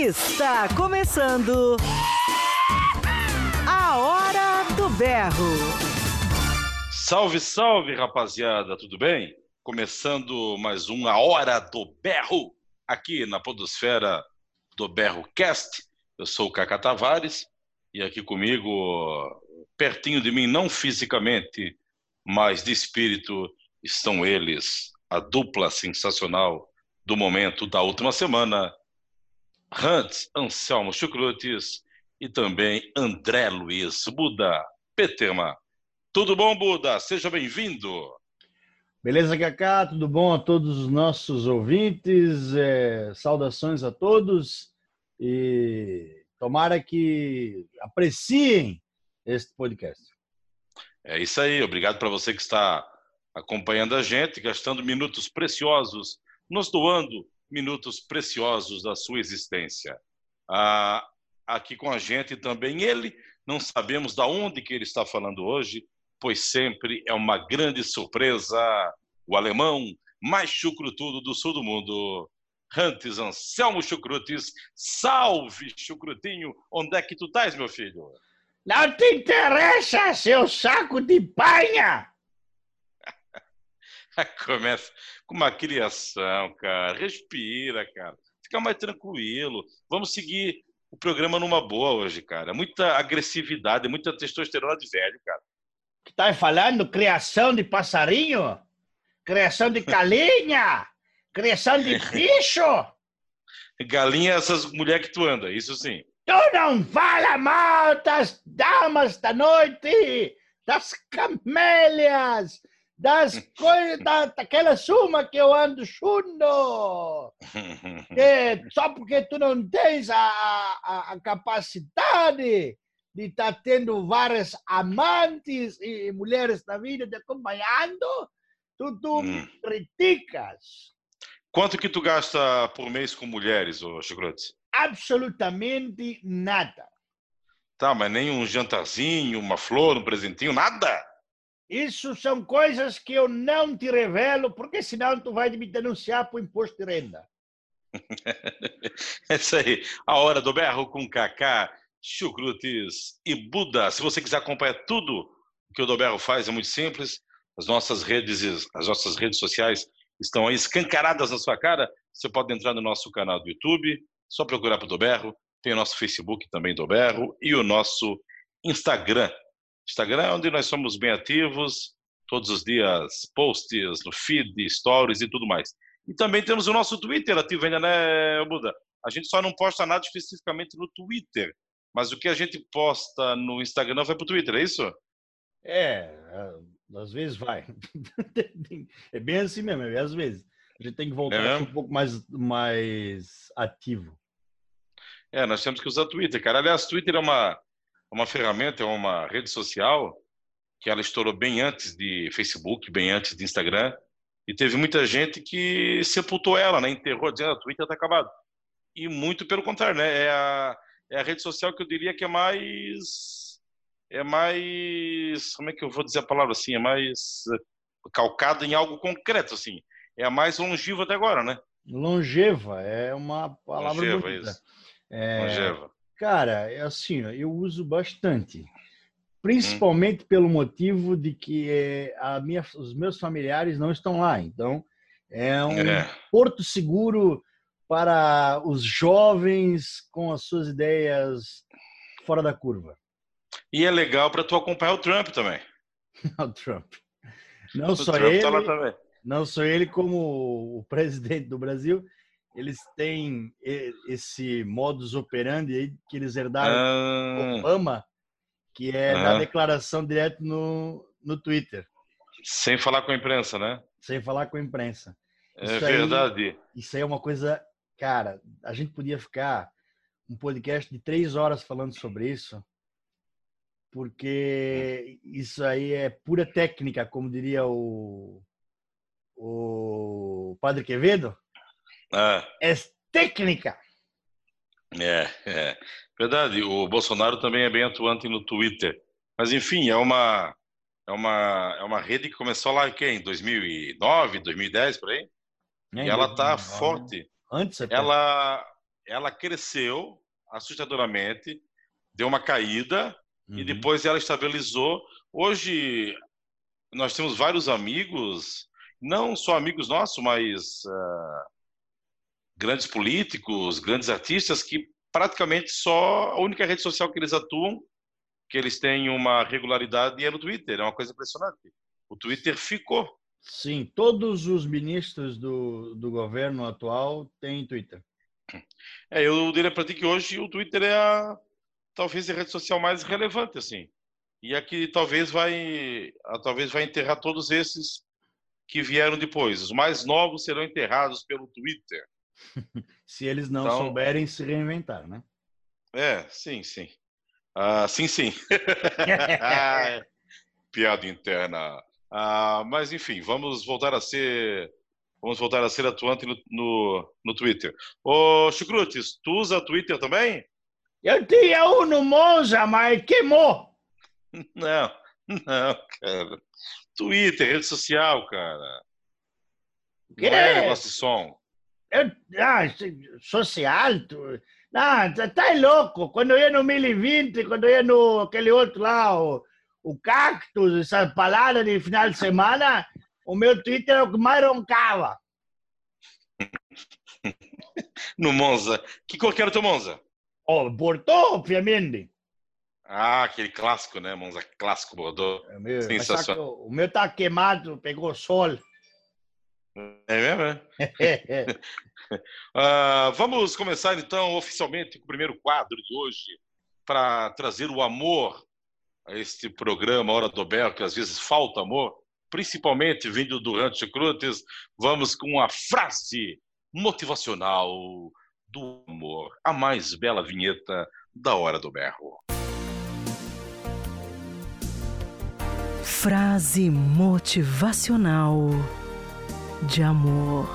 Está começando a Hora do Berro. Salve, salve, rapaziada, tudo bem? Começando mais uma Hora do Berro aqui na Podosfera do Berro Cast. Eu sou o Cacá Tavares e aqui comigo, pertinho de mim, não fisicamente, mas de espírito, estão eles, a dupla sensacional do momento da última semana, Hans Anselmo Chucrutes e também André Luiz Buda Petema. Tudo bom, Buda? Seja bem-vindo. Beleza, Cacá? Tudo bom a todos os nossos ouvintes? É, saudações a todos e tomara que apreciem este podcast. É isso aí. Obrigado para você que está acompanhando a gente, gastando minutos preciosos nos doando minutos preciosos da sua existência. Ah, aqui com a gente também ele, não sabemos da onde que ele está falando hoje, pois sempre é uma grande surpresa, o alemão mais chucrutudo do sul do mundo, Hantes Anselmo Chucrutes. Salve, Chucrutinho! Onde é que tu estás, meu filho? Não te interessa, seu saco de panha! Começa com uma criação, cara. Respira, cara. Fica mais tranquilo. Vamos seguir o programa numa boa hoje, cara. Muita agressividade, muita testosterona de velho, cara. Que tá falando? Criação de passarinho? Criação de galinha? Criação de bicho? Galinha é essas mulheres que tu anda, isso sim. Tu não fala mal das damas da noite, das camélias, das coisas, da, daquela suma que eu ando chundo. Que só porque tu não tens a, a, a capacidade de estar tá tendo várias amantes e mulheres na vida te acompanhando, tu, tu hum. criticas. Quanto que tu gasta por mês com mulheres, ô Chicrotes? Absolutamente nada. Tá, mas nem um jantarzinho, uma flor, um presentinho, nada? Isso são coisas que eu não te revelo, porque senão tu vai me denunciar por imposto de renda. é isso aí. A hora do berro com Kaká, Chucrutes e Buda. Se você quiser acompanhar tudo que o Doberro faz, é muito simples. As nossas redes, as nossas redes sociais estão aí escancaradas na sua cara. Você pode entrar no nosso canal do YouTube, só procurar por Doberro. Tem o nosso Facebook também, Doberro, e o nosso Instagram, Instagram, onde nós somos bem ativos, todos os dias posts no feed, stories e tudo mais. E também temos o nosso Twitter ativo ainda, né, Buda? A gente só não posta nada especificamente no Twitter, mas o que a gente posta no Instagram vai para o Twitter, é isso? É, às vezes vai. É bem assim mesmo, é às vezes. A gente tem que voltar é um pouco mais, mais ativo. É, nós temos que usar Twitter, cara. Aliás, Twitter é uma, uma ferramenta, é uma rede social que ela estourou bem antes de Facebook, bem antes de Instagram, e teve muita gente que sepultou ela, né? enterrou, dizendo que ah, Twitter está acabado. E muito pelo contrário, né? É a, é a rede social que eu diria que é mais... É mais... Como é que eu vou dizer a palavra assim? É mais calcada em algo concreto, assim. É a mais longeva até agora, né? Longeva, é uma palavra longeva, bonita. Isso. É... Longeva. Cara, é assim, eu uso bastante. Principalmente hum. pelo motivo de que é, a minha, os meus familiares não estão lá. Então, é um é. porto seguro para os jovens com as suas ideias fora da curva. E é legal para tu acompanhar o Trump também. o Trump. Não o só Trump ele, tá não só ele como o presidente do Brasil eles têm esse modus operandi que eles herdaram ah. do Obama, que é ah. da declaração direto no, no Twitter. Sem falar com a imprensa, né? Sem falar com a imprensa. É isso verdade. Aí, isso aí é uma coisa, cara, a gente podia ficar um podcast de três horas falando sobre isso, porque isso aí é pura técnica, como diria o, o Padre Quevedo. Ah. É técnica. É, é. Verdade. O Bolsonaro também é bem atuante no Twitter. Mas, enfim, é uma, é uma, é uma rede que começou lá em 2009, 2010, por aí. É, e ela tá forte. Antes até. Ela, ela cresceu assustadoramente, deu uma caída uhum. e depois ela estabilizou. Hoje nós temos vários amigos, não só amigos nossos, mas uh, grandes políticos, grandes artistas que praticamente só a única rede social que eles atuam, que eles têm uma regularidade é no Twitter. É uma coisa impressionante. O Twitter ficou. Sim, todos os ministros do, do governo atual têm Twitter. É, eu diria para ti que hoje o Twitter é a, talvez a rede social mais relevante, assim. E aqui talvez vai, talvez vai enterrar todos esses que vieram depois. Os mais novos serão enterrados pelo Twitter. se eles não então, souberem se reinventar, né? É, sim, sim. Ah, sim, sim. Piada interna. Ah, mas enfim, vamos voltar a ser vamos voltar a ser atuante no, no, no Twitter. Ô, Chucrutes, tu usa Twitter também? Eu tinha um no Monza, mas queimou. Não, não, cara. Twitter, rede social, cara. Que? Não é negócio de som. Eu, ah, social? Tu... Não, tá, tá louco. Quando eu ia no 1020, quando eu ia no aquele outro lá, o, o Cactus, essas palavras de final de semana, o meu Twitter é o que mais roncava. no Monza. Que cor que era o teu Monza? Oh, Bordeaux, obviamente. Ah, aquele clássico, né? Monza clássico Bordeaux. É meu, Sensacional. O meu tá queimado, pegou sol. É mesmo, é? uh, vamos começar então oficialmente com o primeiro quadro de hoje para trazer o amor a este programa Hora do Bel, que às vezes falta amor, principalmente vindo do Rancho Crutes. Vamos com a frase motivacional do amor, a mais bela vinheta da Hora do Berro. Frase motivacional de amor.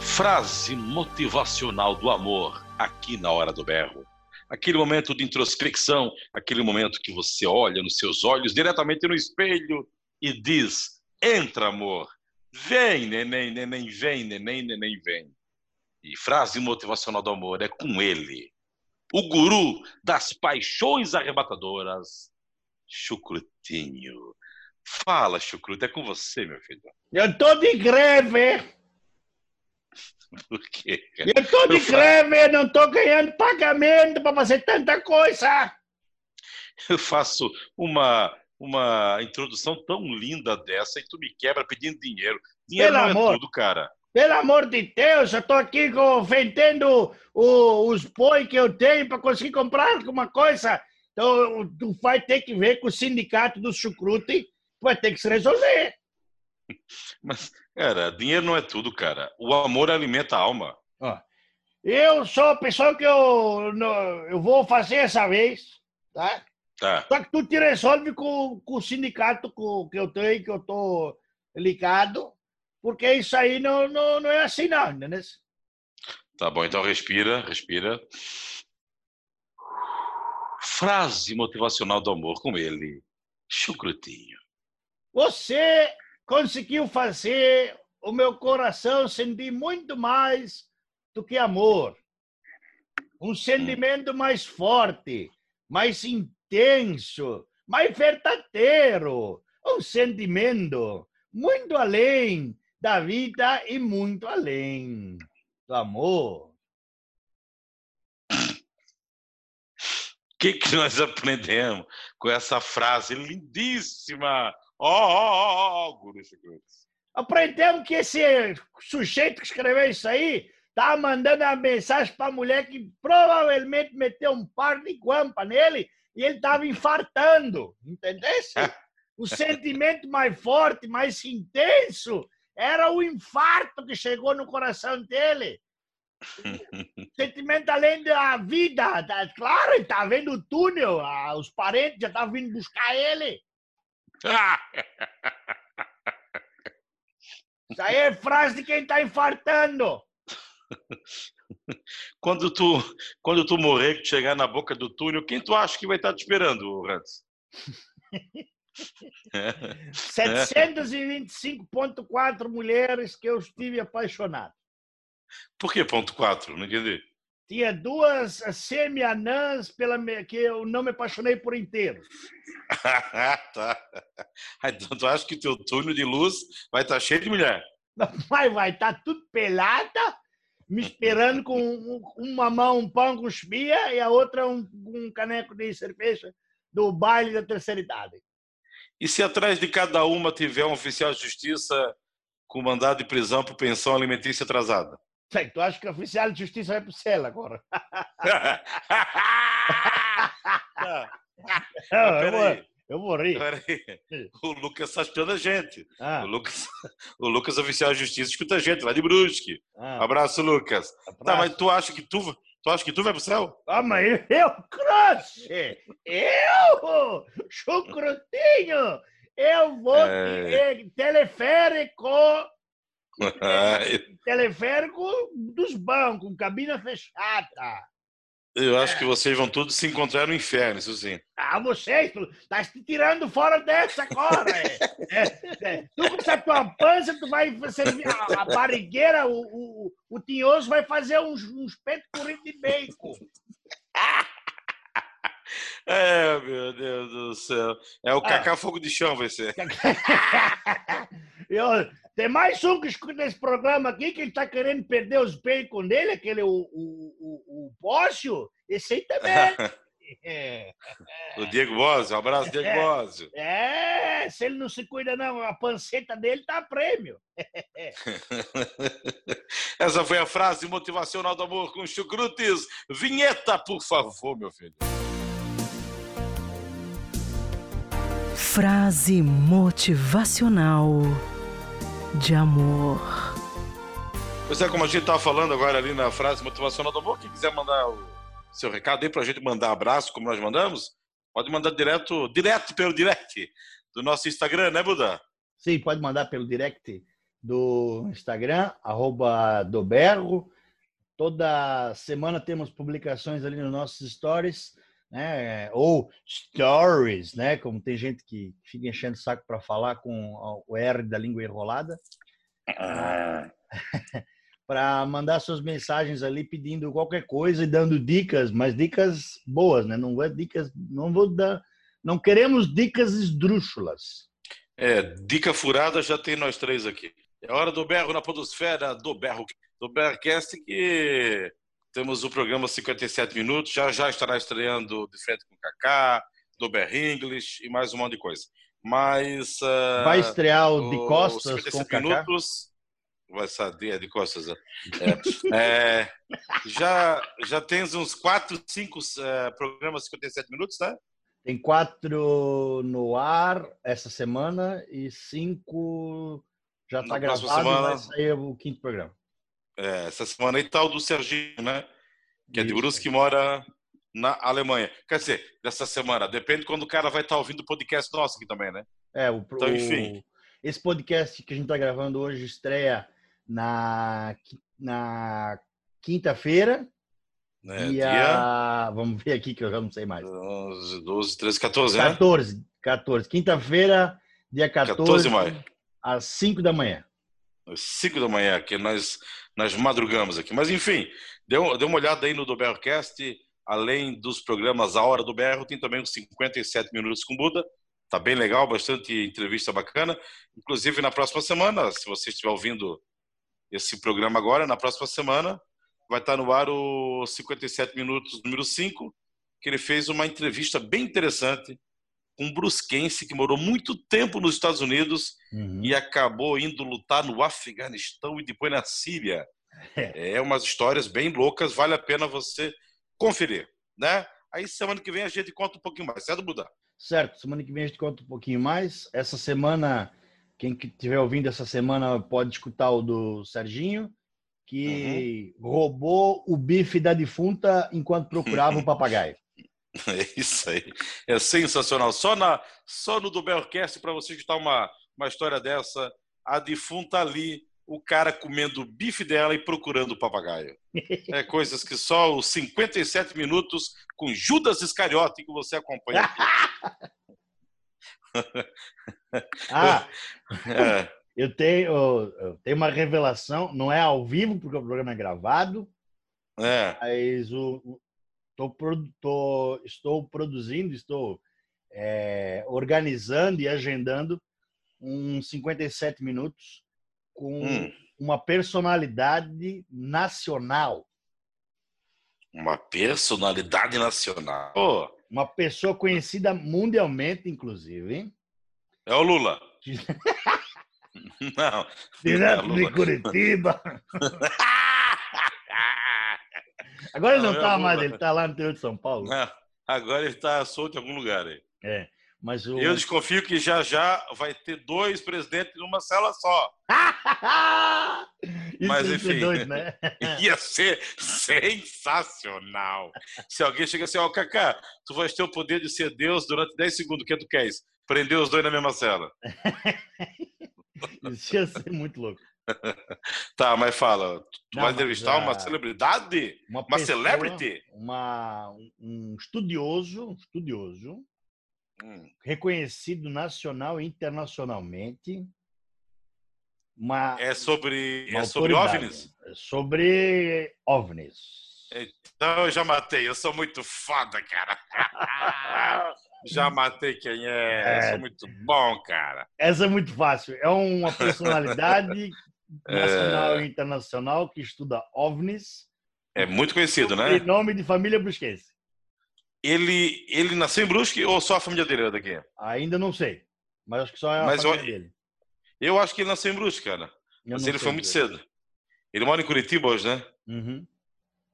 Frase motivacional do amor aqui na Hora do Berro. Aquele momento de introspecção, aquele momento que você olha nos seus olhos diretamente no espelho e diz: Entra, amor. Vem, neném, neném, vem, neném, neném, vem. E frase motivacional do amor é com ele, o guru das paixões arrebatadoras, Chucrutinho. Fala, Chucruto, é com você, meu filho. Eu tô de greve. Por quê? Cara? Eu tô de eu greve, faço... não tô ganhando pagamento para fazer tanta coisa. Eu faço uma uma introdução tão linda dessa e tu me quebra pedindo dinheiro. Dinheiro Pelo não é amor. tudo, cara. Pelo amor de Deus, eu tô aqui vendendo o, os boi que eu tenho para conseguir comprar alguma coisa. Então, tu vai ter que ver com o sindicato do chucrute vai ter que se resolver. Mas, cara, dinheiro não é tudo, cara. O amor alimenta a alma. Ó, eu sou a pessoa que eu, eu vou fazer essa vez, tá? Tá. Só que tu te resolve com, com o sindicato com, que eu tenho, que eu tô ligado, porque isso aí não, não, não é assim, não, entendeu? Tá bom, então respira, respira. Frase motivacional do amor com ele, chucrutinho. Você conseguiu fazer o meu coração sentir muito mais do que amor. Um sentimento mais forte, mais intenso, mais verdadeiro. Um sentimento muito além da vida e muito além do amor. O que, que nós aprendemos com essa frase lindíssima Ó, ó, ó, Guru Secretos. Aprendemos que esse sujeito que escreveu isso aí tá mandando uma mensagem para a mulher que provavelmente meteu um par de guampa nele e ele estava infartando, entendesse? o sentimento mais forte, mais intenso, era o infarto que chegou no coração dele. sentimento além da vida, da, claro, ele estava vendo o túnel, os parentes já estavam vindo buscar ele. Isso aí é frase de quem está infartando. Quando tu, quando tu morrer, que chegar na boca do túnel, quem tu acha que vai estar te esperando, Hans? 725,4 mulheres que eu estive apaixonado. Por que ponto 4? Não entendi. Tinha duas semi-anãs pela que eu não me apaixonei por inteiro. tá. Então tu acha que teu túnel de luz vai estar tá cheio de mulher? Mas vai estar tá tudo pelada, me esperando com uma mão um pão com espia e a outra um, um caneco de cerveja do baile da terceira idade. E se atrás de cada uma tiver um oficial de justiça com mandado de prisão por pensão alimentícia atrasada? Sei, tu acha que o oficial de justiça vai para o céu agora? Não, eu, vou, eu vou rir. O Lucas está escutando a gente. Ah. O, Lucas, o Lucas, oficial de justiça, escuta a gente lá de Brusque. Ah. Abraço, Lucas. Abraço. Tá, mas tu acha que tu, tu acha que tu vai pro céu? Ah, mas eu, crush! Eu, chucrutinho! Eu vou é... teleférico teleférico dos bancos, cabina fechada. Eu acho é. que vocês vão todos se encontrar no inferno, isso sim. Ah, vocês, tu tá se tirando fora dessa agora. é, é, é. Tu com essa tua pança, tu vai servir a, a barrigueira, o, o, o tinhoso vai fazer uns, uns peitos corridos de bacon. É, meu Deus do céu. É o ah. Cacá Fogo de Chão, vai ser. Eu, tem mais um que escuta esse programa aqui que ele está querendo perder os bacon dele, aquele o, o, o, o. Esse aí também. É. O Diego Bosio, um abraço, Diego é, Bosio. É, se ele não se cuida, não, a panceta dele tá prêmio. Essa foi a frase motivacional do amor com chucrutes. Vinheta, por favor, meu filho. Frase motivacional de amor. Pois é, como a gente estava falando agora ali na frase motivacional do amor, quem quiser mandar o seu recado aí para a gente mandar abraço, como nós mandamos, pode mandar direto, direto pelo direct do nosso Instagram, né, Buda? Sim, pode mandar pelo direct do Instagram, arroba. Toda semana temos publicações ali nos nossos stories, né? Ou stories, né? Como tem gente que fica enchendo o saco para falar com o R da língua enrolada. Ah. para mandar suas mensagens ali pedindo qualquer coisa e dando dicas, mas dicas boas, né? Não é dicas, não vou dar, não queremos dicas esdrúxulas. É, dica furada já tem nós três aqui. É hora do berro na podosfera, do berro, do berrocast que temos o programa 57 minutos, já já estará estreando de frente com o Kaká, do English e mais um monte de coisa. Mas uh, vai estrear o de costas com o Kaká. minutos vai saber de costas. Né? É, é, já já tens uns 4, 5 uh, programas 57 minutos, tá? Tem quatro no ar essa semana e cinco já está gravado semana... vai sair o quinto programa. É, essa semana aí tá o do Serginho, né? Que é de Brusque, que mora na Alemanha. Quer dizer, dessa semana, depende quando o cara vai estar tá ouvindo o podcast nosso aqui também, né? É, o, então, enfim. O, esse podcast que a gente está gravando hoje estreia na, na quinta-feira. É, dia... dia... Vamos ver aqui que eu já não sei mais. 11, 12, 13, 14, 14, né? 14. Quinta-feira, dia 14, 14 de maio. às 5 da manhã. Às 5 da manhã, que nós, nós madrugamos aqui. Mas, enfim, dê, uma olhada aí no do Berrocast. Além dos programas A Hora do Berro, tem também os 57 Minutos com Buda. Tá bem legal, bastante entrevista bacana. Inclusive, na próxima semana, se você estiver ouvindo esse programa agora, na próxima semana, vai estar no ar o 57 Minutos número 5, que ele fez uma entrevista bem interessante um brusquense que morou muito tempo nos Estados Unidos uhum. e acabou indo lutar no Afeganistão e depois na Síria. É. é umas histórias bem loucas, vale a pena você conferir, né? Aí semana que vem a gente conta um pouquinho mais, certo, Buda? Certo, semana que vem a gente conta um pouquinho mais. Essa semana, quem estiver ouvindo essa semana pode escutar o do Serginho, que uhum. roubou o bife da defunta enquanto procurava o papagaio. É isso aí. É sensacional. Só, na, só no Dubelcast, para você escutar uma, uma história dessa, a defunta ali, o cara comendo o bife dela e procurando o papagaio. É coisas que só os 57 minutos com Judas Iscariote que você acompanha. ah, é. Eu tenho, eu tenho uma revelação, não é ao vivo, porque o programa é gravado. É. Mas o, tô, tô, estou produzindo, estou é, organizando e agendando uns 57 minutos com hum. uma personalidade nacional. Uma personalidade nacional. Oh. Uma pessoa conhecida mundialmente, inclusive. É o Lula. não. Direto de Curitiba. Agora ele não, está mais, ele está lá no interior de São Paulo. Não, agora ele está solto em algum lugar aí. É. Mas o... Eu desconfio que já já vai ter dois presidentes numa cela só. Mas enfim, doido, né? ia ser sensacional. Se alguém chega assim, ó, oh, Cacá, tu vais ter o poder de ser Deus durante 10 segundos, o que tu queres? Prender os dois na mesma cela. Isso ia ser muito louco. tá, mas fala, tu Não, vai entrevistar uma celebridade? Uma, uma pessoa, celebrity? Uma, um estudioso, estudioso, hum. reconhecido nacional e internacionalmente. Uma, é sobre, uma é sobre OVNIs? É sobre OVNIs. Então eu já matei, eu sou muito foda, cara. já matei quem é, é, sou muito bom, cara. Essa é muito fácil. É uma personalidade nacional é... e internacional que estuda OVNIs. É muito conhecido, né? Nome de família Brusquense. Ele, ele nasceu em Brusque ou só a família dele é daqui? Ainda não sei, mas acho que só é a mas família eu, dele. Eu acho que ele nasceu em Brusque, cara. Eu mas ele foi muito cedo. Ele mora em Curitiba hoje, né? Uhum.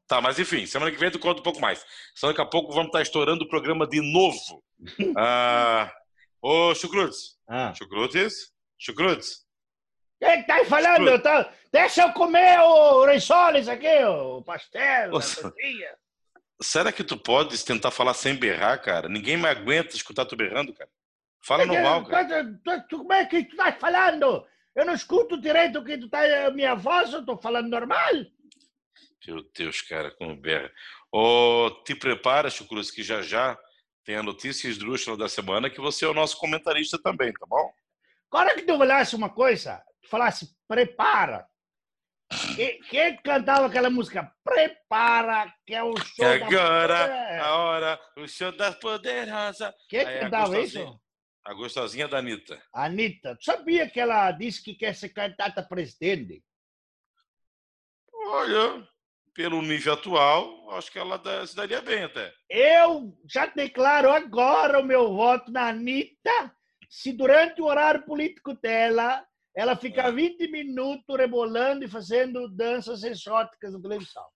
Tá, mas enfim, semana que vem tu conta um pouco mais. Senão daqui a pouco vamos estar estourando o programa de novo. ah, ô, Chucrutes. Ah. Chucrutes? Chucrutes? Quem tá falando? Tá... Deixa eu comer o risoles aqui, o pastel, Nossa. Será que tu podes tentar falar sem berrar, cara? Ninguém me aguenta escutar tu berrando, cara. Fala normal, cara. como é que tu tá falando? Eu não escuto direito o que tu tá a minha voz, eu tô falando normal. Meu Deus, cara, como berra. Oh, te prepara, Chucruz, que já já tem a notícia esdrúxula da semana que você é o nosso comentarista também, tá bom? Agora que tu falasse uma coisa, falasse prepara. Quem, quem cantava aquela música? Prepara, que é o show Agora, da... a hora, o show da poderosa. Quem Aí, cantava a isso? A gostosinha da Anitta. Anitta. Tu sabia que ela disse que quer ser candidata a presidente? Olha, pelo nível atual, acho que ela se daria bem até. Eu já declaro agora o meu voto na Anitta se durante o horário político dela ela fica 20 minutos rebolando e fazendo danças exóticas na televisão.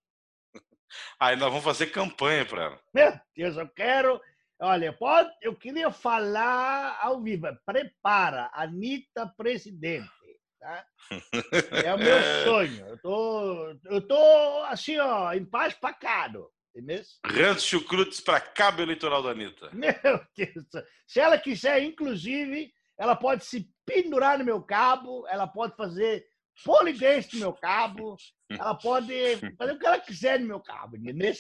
Aí nós vamos fazer campanha para ela. Meu Deus, eu quero. Olha, pode, eu queria falar ao vivo. Prepara, Anitta presidente. Tá? É o meu sonho. Eu tô, eu tô assim, ó, em paz pacado. Rancho Chucrutes para cabo eleitoral da Anitta. Meu Deus. Se ela quiser, inclusive, ela pode se pendurar no meu cabo, ela pode fazer polidense no meu cabo, ela pode fazer o que ela quiser no meu cabo, entendeu?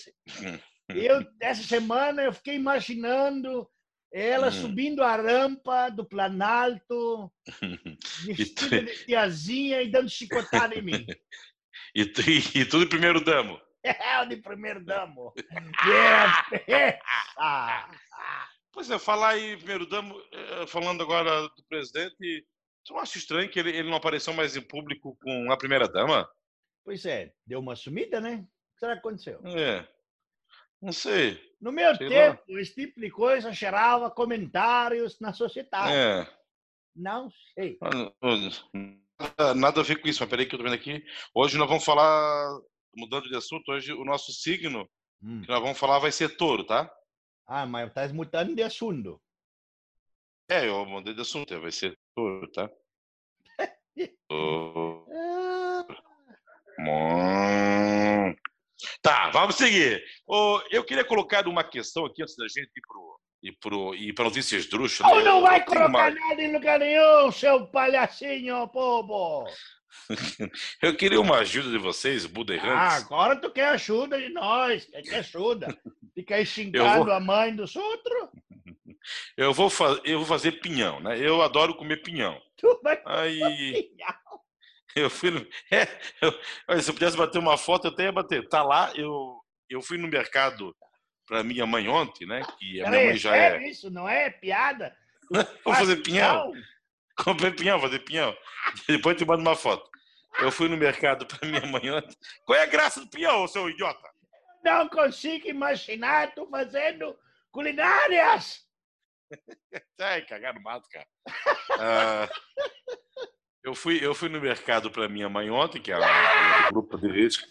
Eu, essa semana, eu fiquei imaginando ela hum. subindo a rampa do Planalto, vestida de tiazinha e dando chicotada em mim. E, e, e tudo primeiro damo. É, o de primeiro damo. Yeah. ah. Pois é, falar aí, primeiro damo, eh, falando agora do presidente, tu acha estranho que ele, ele não apareceu mais em público com a primeira dama? Pois é, deu uma sumida, né? O que será que aconteceu? É, não sei. No meu sei tempo, lá. esse tipo de coisa gerava comentários na sociedade. É. Não sei. Nada, nada a ver com isso, mas peraí que eu tô vendo aqui. Hoje nós vamos falar, mudando de assunto, hoje o nosso signo hum. que nós vamos falar vai ser touro, tá? Ah, mas estás mudando de assunto. É, eu mudei de assunto, vai ser tudo, tá? oh. Tá, vamos seguir. Oh, eu queria colocar uma questão aqui antes da gente ir pro e pro e para notícias drúxulas. Oh, não vai colocar uma... nada em lugar nenhum, seu palhacinho, povo. Eu queria uma ajuda de vocês, Buda Ah, agora tu quer ajuda de nós, quer ajuda. Fica aí xingando vou... a mãe dos outros. Eu vou, fa... eu vou fazer pinhão, né? Eu adoro comer pinhão. Tu vai Aí. Eu fui no. É, eu, se eu pudesse bater uma foto, eu até ia bater. Tá lá, eu, eu fui no mercado para minha mãe ontem, né? Que a minha mãe já é. Isso não é piada? Vou fazer pinhão. Comprei pinhão, fazer pinhão. Depois te mando uma foto. Eu fui no mercado para minha mãe ontem. Qual é a graça do pinhão, seu idiota? Não consigo imaginar tu fazendo culinárias. Ai, cagar no mato, cara. Ah, eu, fui, eu fui no mercado para minha mãe ontem, que é o grupo de risco.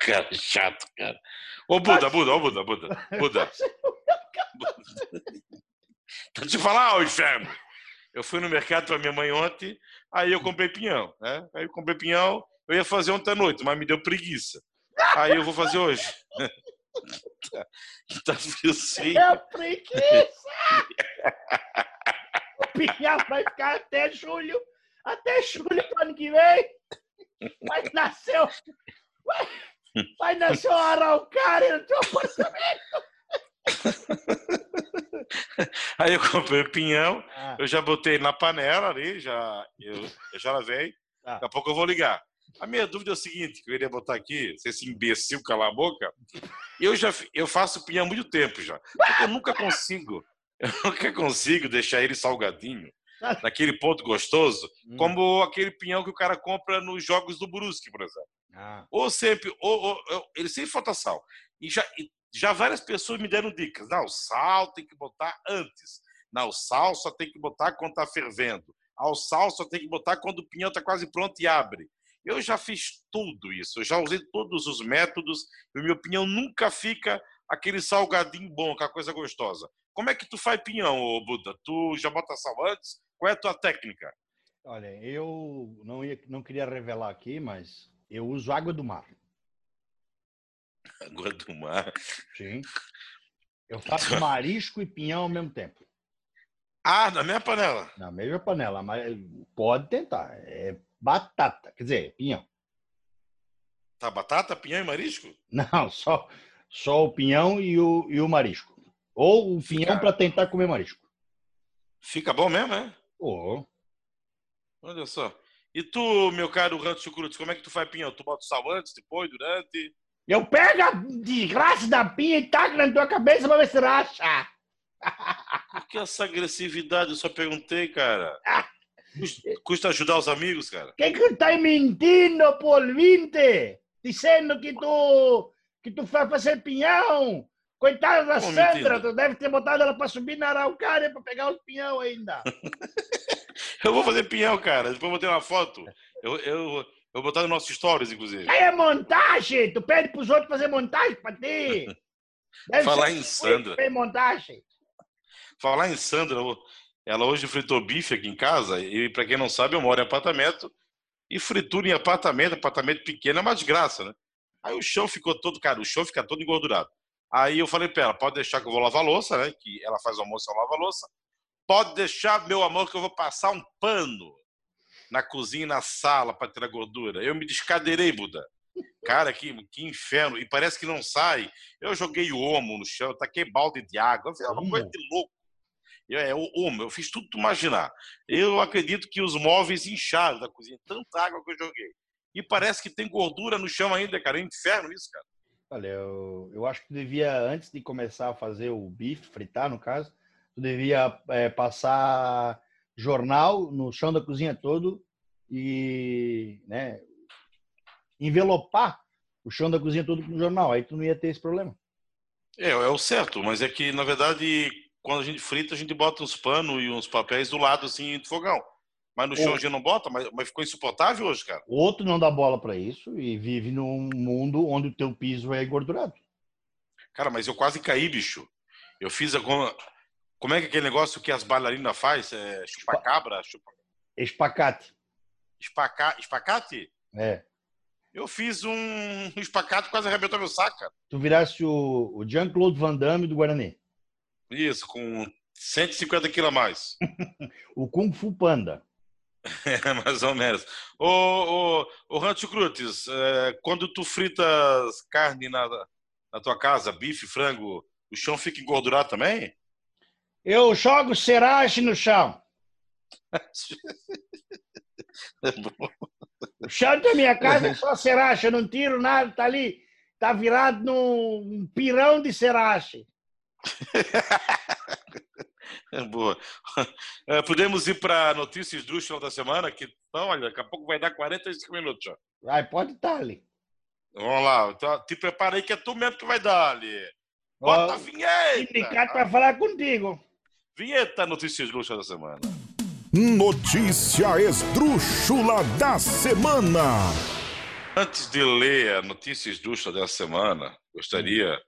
Cara, chato, cara. Ô, Buda, Buda, ô, Buda, Buda, Buda. Tá te falar, ô inferno. Eu fui no mercado para minha mãe ontem, aí eu comprei pinhão, né? Aí eu comprei pinhão, eu ia fazer ontem à noite, mas me deu preguiça. Aí eu vou fazer hoje. tá, frio sim. É preguiça! o pinhão vai ficar até julho, até julho do ano que vem. Vai nascer, vai, vai nascer uma araucária no teu apartamento. Aí eu comprei o pinhão, ah. eu já botei na panela ali, já, eu, eu já lavei. Ah. Daqui a pouco eu vou ligar. A minha dúvida é o seguinte, que eu iria botar aqui, se esse imbecil calar a boca, eu já eu faço pinhão há muito tempo já. Eu nunca consigo, eu nunca consigo deixar ele salgadinho, naquele ponto gostoso, hum. como aquele pinhão que o cara compra nos jogos do Brusque, por exemplo. Ah. Ou sempre, ou, ou, ou, ele sempre falta sal. E já, e já várias pessoas me deram dicas. Não, sal tem que botar antes. Não, sal só tem que botar quando está fervendo. Ah, o sal só tem que botar quando o pinhão está quase pronto e abre. Eu já fiz tudo isso, eu já usei todos os métodos, e minha opinião nunca fica aquele salgadinho bom, aquela coisa gostosa. Como é que tu faz pinhão, ô Buda? Tu já bota sal antes? Qual é a tua técnica? Olha, eu não, ia, não queria revelar aqui, mas eu uso água do mar. Água do mar. Sim. Eu faço marisco e pinhão ao mesmo tempo. Ah, na mesma panela? Na mesma panela, mas pode tentar. É batata, quer dizer, pinhão. Tá, batata, pinhão e marisco? Não, só, só o pinhão e o, e o marisco. Ou o pinhão para tentar comer marisco. Fica bom mesmo, é? Oh. Olha só. E tu, meu caro Rancho Chucrutes, como é que tu faz pinhão? Tu bota sal antes, depois, durante? Eu pego a desgraça da pinha e taco na tua cabeça pra ver se racha. Por que essa agressividade? Eu só perguntei, cara. Custa, custa ajudar os amigos, cara. Que que tá mentindo 20? Dizendo que tu que tu vai fazer pinhão. Coitada da Como Sandra, tu deve ter botado ela pra subir na araucária pra pegar os pinhão ainda. eu vou fazer pinhão, cara. Depois eu vou ter uma foto. Eu, eu, eu vou botar nos nossos stories, inclusive. É montagem! Tu pede pros outros fazer montagem pra ti! Falar em Sandra. Montagem. Falar em Sandra, ela hoje fritou bife aqui em casa, e para quem não sabe, eu moro em apartamento, e fritura em apartamento, apartamento pequeno é uma desgraça, né? Aí o chão ficou todo, cara, o chão fica todo engordurado. Aí eu falei pra ela, pode deixar que eu vou lavar louça, né? Que ela faz almoço, eu lavo a louça. Pode deixar, meu amor, que eu vou passar um pano na cozinha e na sala para tirar gordura. Eu me descadeirei, Buda. Cara, que, que inferno. E parece que não sai. Eu joguei homo no chão, taquei balde de água. É uma coisa de louco. Eu, é, homo, eu fiz tudo tu imaginar. Eu acredito que os móveis incharam da cozinha. Tanta água que eu joguei. E parece que tem gordura no chão ainda, cara. É um inferno isso, cara. Olha, eu, eu acho que devia, antes de começar a fazer o bife, fritar no caso, tu devia é, passar jornal no chão da cozinha todo e né, envelopar o chão da cozinha todo com jornal. Aí tu não ia ter esse problema. É, é o certo, mas é que, na verdade, quando a gente frita, a gente bota uns panos e uns papéis do lado, assim, do fogão. Mas no chão a gente não bota, mas, mas ficou insuportável hoje, cara. O outro não dá bola para isso e vive num mundo onde o teu piso é engordurado. Cara, mas eu quase caí, bicho. Eu fiz alguma... Como é que é aquele negócio que as bailarinas faz? É chupacabra? Chupa... Espacate. Espaca... Espacate? É. Eu fiz um espacate quase arrebentou meu saco, cara. Tu virasse o, o Jean-Claude Van Damme do Guarani. Isso, com 150 quilos a mais. o Kung Fu Panda. É, mais ou menos. Ô, ô, ô Rancho Crutes, é, quando tu fritas carne na, na tua casa, bife, frango, o chão fica engordurado também? Eu jogo seragem no chão. O chão da minha casa é só serache, eu não tiro nada, tá ali, tá virado num pirão de serache. Boa. É, podemos ir para notícias do show da semana, que então, olha, daqui a pouco vai dar 45 minutos. Ó. Vai, pode estar ali. Vamos lá, então, te prepara aí que é tu mesmo que vai dar ali. Bota a vinheta! O sindicato vai falar contigo. Vinheta Notícias Luxa da Semana. Notícia esdrúxula da semana. Antes de ler a notícia esdrúxula da semana, gostaria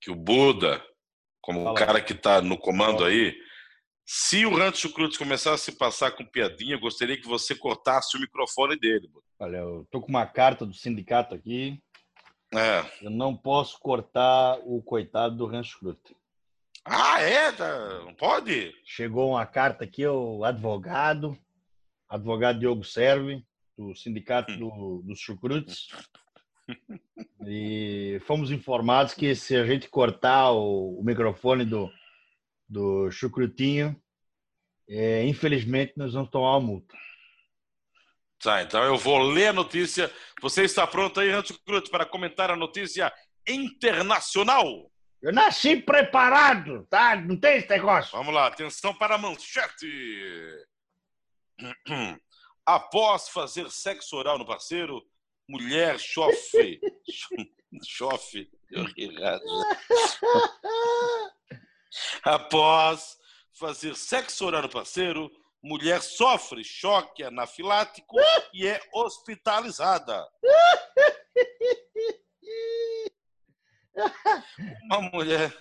que o Buda, como Fala. o cara que está no comando aí, se o Rancho Cruz começasse a se passar com piadinha, eu gostaria que você cortasse o microfone dele. Buda. Olha, eu tô com uma carta do sindicato aqui. É. Eu não posso cortar o coitado do Rancho Cruz. Ah, é? Tá, não pode? Chegou uma carta aqui, o advogado, advogado Diogo Serve, do sindicato do, dos chucrutes. E fomos informados que se a gente cortar o, o microfone do, do chucrutinho, é, infelizmente nós vamos tomar uma multa. Tá, então eu vou ler a notícia. Você está pronto aí, Rancho Cruz, para comentar a notícia internacional? Eu nasci preparado, tá? Não tem esse negócio. Vamos lá, atenção para a manchete. Após fazer sexo oral no parceiro, mulher chofre. chofre. Após fazer sexo oral no parceiro, mulher sofre choque anafilático e é hospitalizada. Uma mulher,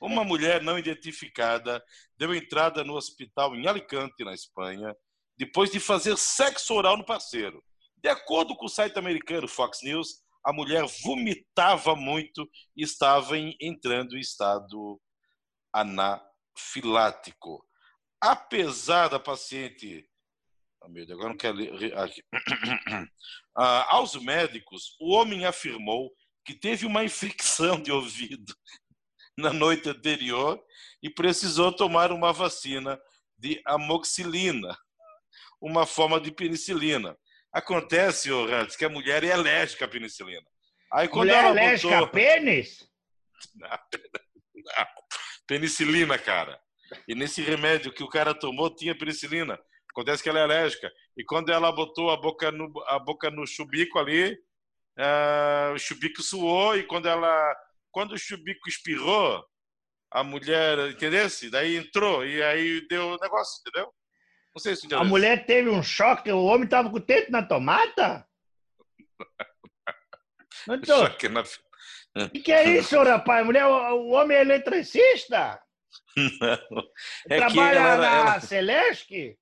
uma mulher não identificada deu entrada no hospital em Alicante, na Espanha, depois de fazer sexo oral no parceiro. De acordo com o site americano Fox News, a mulher vomitava muito e estava entrando em estado anafilático. Apesar da paciente. Oh, meu Deus, agora não quero ler. Ah, aos médicos, o homem afirmou que teve uma infecção de ouvido na noite anterior e precisou tomar uma vacina de amoxilina, uma forma de penicilina. Acontece, Rantes, que a mulher é alérgica à penicilina. Aí quando mulher ela alérgica botou... a pênis? Não, não, penicilina, cara. E nesse remédio que o cara tomou tinha penicilina. Acontece que ela é alérgica. E quando ela botou a boca no, a boca no chubico ali, uh, o chubico suou e quando ela quando o chubico espirrou a mulher entendeu daí entrou e aí deu o negócio entendeu não sei se a mulher teve um choque o homem estava com o tempo na tomata não choque na o que, que, é isso, rapaz? Mulher, o homem é eletricista? Não. É Trabalha ela, na ela... Celeste?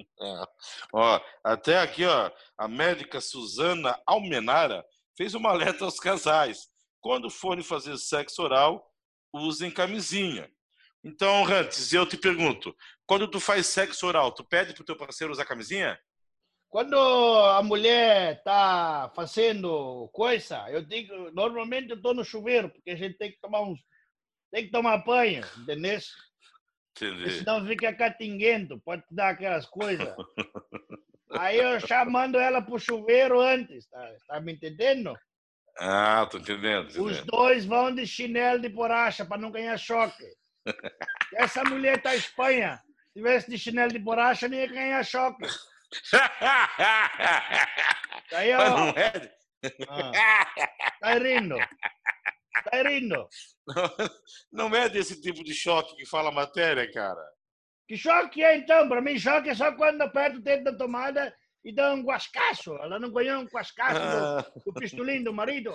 É. Ó, até aqui, ó, a médica Suzana Almenara fez uma alerta aos casais. Quando forem fazer sexo oral, usem camisinha. Então, Rantes, eu te pergunto, quando tu faz sexo oral, tu pede pro teu parceiro usar camisinha? Quando a mulher tá fazendo coisa, eu digo, normalmente eu tô no chuveiro, porque a gente tem que tomar uns, tem que tomar banho, entendeu? Entendi. Senão fica catinguento, pode dar aquelas coisas. Aí eu já mando ela pro chuveiro antes, tá, tá me entendendo? Ah, tô entendendo, Os dois vão de chinelo de borracha para não ganhar choque. Essa mulher tá em Espanha. Se tivesse de chinelo de borracha, nem ia ganhar choque. Aí, ó. Não é? Ah, tá rindo. Tá rindo. Não, é desse tipo de choque que fala a matéria, cara. Que choque é então? Para mim, choque é só quando aperta o dedo da tomada e dá um guascaço. Ela não ganhou um guascaço do, do pistolinho do marido.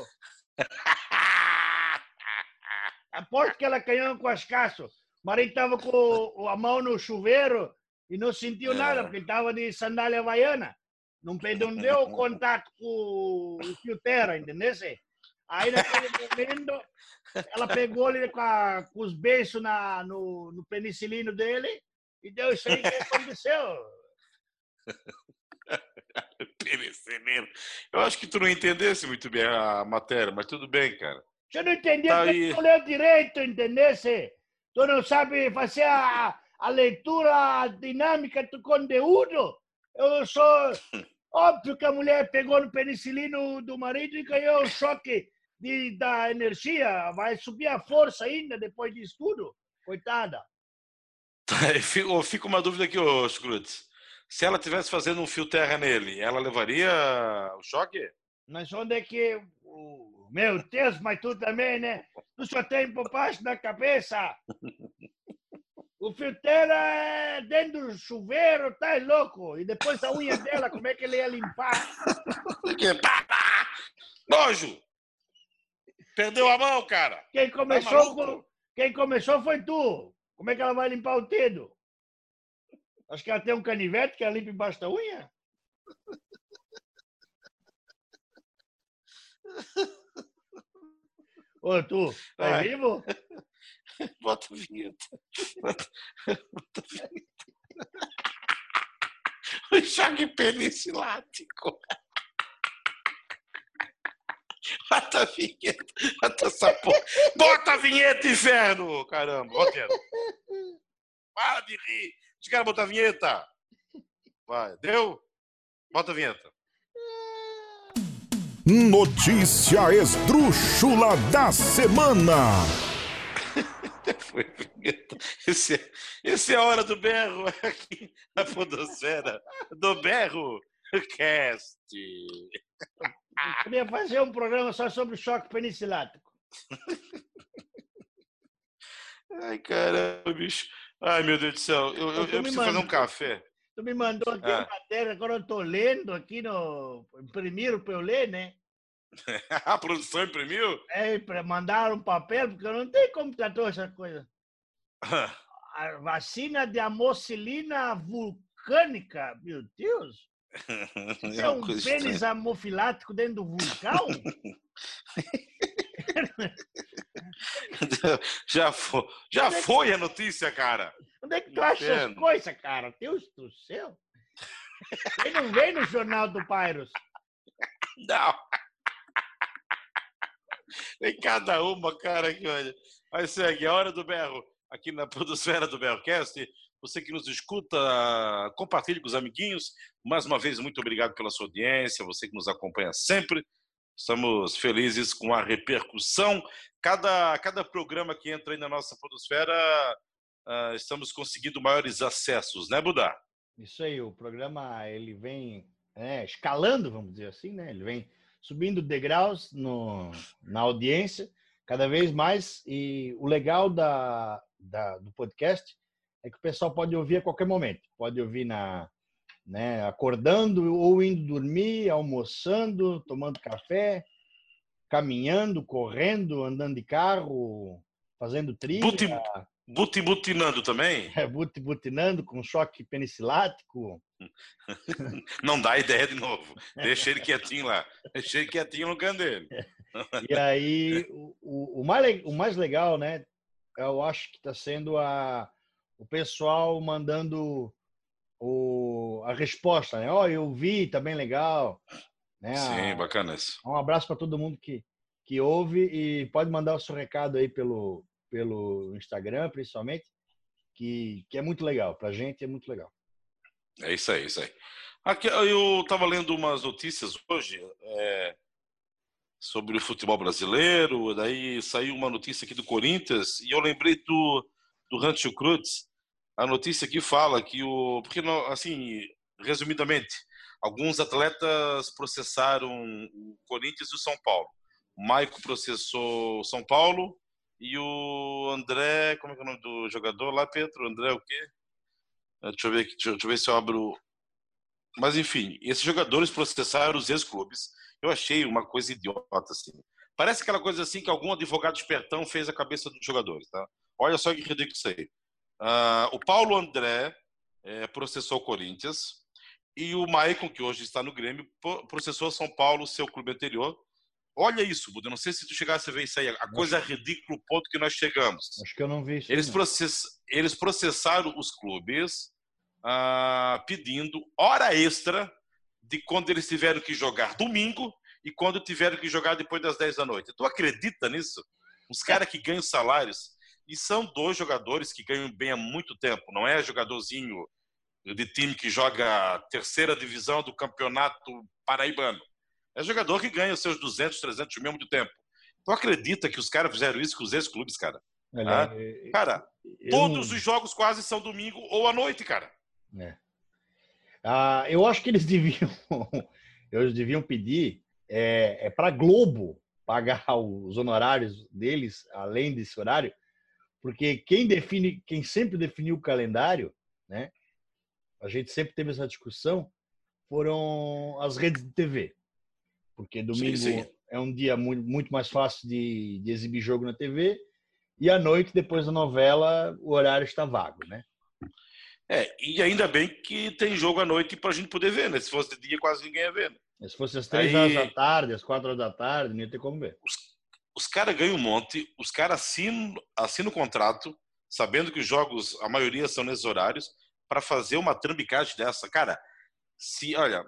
Aposto que ela ganhou um guascaço. O marido estava com a mão no chuveiro e não sentiu nada, é. porque estava de sandália havaiana. Não, não deu contato com o fio terra, entendeu? Aí naquele momento, ela pegou ele com, a, com os beijos na, no, no penicilino dele e deu isso aí que aconteceu. penicilino. Eu acho que tu não entendesse muito bem a matéria, mas tudo bem, cara. Você não entendeu tá tu não leu direito, entendesse? Tu não sabe fazer a, a leitura dinâmica do conteúdo. Eu sou. Óbvio que a mulher pegou no penicilino do marido e ganhou o choque de, da energia. Vai subir a força ainda depois disso tudo. Coitada. Eu fico uma dúvida aqui, ô Scrutz. Se ela tivesse fazendo um fio terra nele, ela levaria o choque? Mas onde é que. Meu Deus, mas tu também, né? Tu só tem bobagem na cabeça. O fio terra é dentro do chuveiro, tá louco. E depois a unha dela, como é que ele ia limpar? Nojo! Perdeu a mão, cara! Quem tá começou, tá quem começou foi tu. Como é que ela vai limpar o dedo? Acho que ela tem um canivete que ela limpa embaixo da unha. Ô, tu, tá Vai. vivo? Bota a vinheta. Bota, bota a vinheta. O enxague penicilático. Bota a vinheta. Bota essa porra. Bota a vinheta, inferno! Caramba, bota Para de rir. Os caras botar a vinheta. Vai, deu? Bota a vinheta. Notícia esdrúxula da semana. Foi vinheta. Esse, é, esse é a hora do berro aqui na Podosfera. Do berro cast. Eu queria fazer um programa só sobre o choque penicilático. Ai, caramba, bicho. Ai, meu Deus do céu. Eu, eu, eu preciso mandou, fazer um café. Tu me mandou aqui ah. a matéria, agora eu estou lendo aqui no. Imprimiram para eu ler, né? a produção imprimiu? É, para mandar um papel, porque eu não tenho computador, essa coisa. a vacina de amocilina vulcânica, meu Deus! Isso é, é um pênis amofilático dentro do vulcão? já foi, já é foi a notícia, cara. Onde é que tu acha as coisas, cara? Deus do céu. Ele não vem no jornal do Pairos. Não. Tem cada uma, cara, aqui, olha. Mas segue, a hora do berro, aqui na Podosfera do Berrocast. Você que nos escuta, compartilhe com os amiguinhos. Mais uma vez, muito obrigado pela sua audiência, você que nos acompanha sempre. Estamos felizes com a repercussão. Cada, cada programa que entra aí na nossa podosfera, uh, estamos conseguindo maiores acessos, né, Budá? Isso aí, o programa ele vem é, escalando, vamos dizer assim, né? Ele vem subindo degraus no, na audiência cada vez mais. E o legal da, da, do podcast é que o pessoal pode ouvir a qualquer momento. Pode ouvir na, né? Acordando ou indo dormir, almoçando, tomando café, caminhando, correndo, andando de carro, fazendo trilha. Buti, buti-butinando também? É, buti-butinando com choque penicilático. Não dá ideia de novo. Deixa ele quietinho lá. Deixa ele quietinho no canto dele. E aí, o, o, mais, o mais legal, né? Eu acho que está sendo a, o pessoal mandando o, a resposta, né? Ó, oh, eu vi, tá bem legal. Né? Sim, bacana isso. Um abraço para todo mundo que, que ouve e pode mandar o seu recado aí pelo, pelo Instagram, principalmente, que, que é muito legal. Para a gente é muito legal. É isso aí, isso aí. Aqui, eu estava lendo umas notícias hoje é, sobre o futebol brasileiro, daí saiu uma notícia aqui do Corinthians e eu lembrei do, do Rancho Cruz, a notícia aqui fala que o. Porque, assim, resumidamente, alguns atletas processaram o Corinthians e o São Paulo. O Maico processou o São Paulo e o André. Como é que é o nome do jogador lá, Pedro? André o quê? Eh, deixa eu ver aqui, deixa eu ver se eu abro. Mas, enfim, esses jogadores processaram os ex-clubes. Eu achei uma coisa idiota, assim. Parece aquela coisa assim que algum advogado espertão fez a cabeça dos jogadores, tá? Olha só que ridículo isso aí. Uh, o Paulo André é, processou o Corinthians e o Maicon, que hoje está no Grêmio, processou São Paulo, seu clube anterior. Olha isso, Buda. Não sei se tu chegasse a ver isso aí. A coisa é ridícula, o ponto que nós chegamos. Acho que eu não vi isso. Eles, process... Eles processaram os clubes uh, pedindo hora extra de quando eles tiveram que jogar domingo e quando tiveram que jogar depois das 10 da noite. Tu acredita nisso? Os caras que ganham salários E são dois jogadores que ganham bem há muito tempo. Não é jogadorzinho de time que joga terceira divisão do campeonato paraibano. É jogador que ganha os seus 200, 300 mil muito tempo. Tu acredita que os caras fizeram isso com os ex-clubes, cara? ah? Cara, todos não... os jogos quase são domingo ou à noite, cara. É. Ah, eu acho que eles deviam, eles deviam pedir é, é para Globo pagar os honorários deles além desse horário, porque quem define, quem sempre definiu o calendário, né? A gente sempre teve essa discussão, foram as redes de TV, porque domingo sim, sim. é um dia muito, muito mais fácil de, de exibir jogo na TV e à noite depois da novela o horário está vago, né? É, e ainda bem que tem jogo à noite para a gente poder ver, né? Se fosse de dia, quase ninguém ia ver. Né? Se fosse às três Aí... horas da tarde, às quatro horas da tarde, não ia ter como ver. Os, os caras ganham um monte, os caras assinam, assinam o contrato, sabendo que os jogos, a maioria são nesses horários, para fazer uma trambicagem dessa. Cara, se, olha,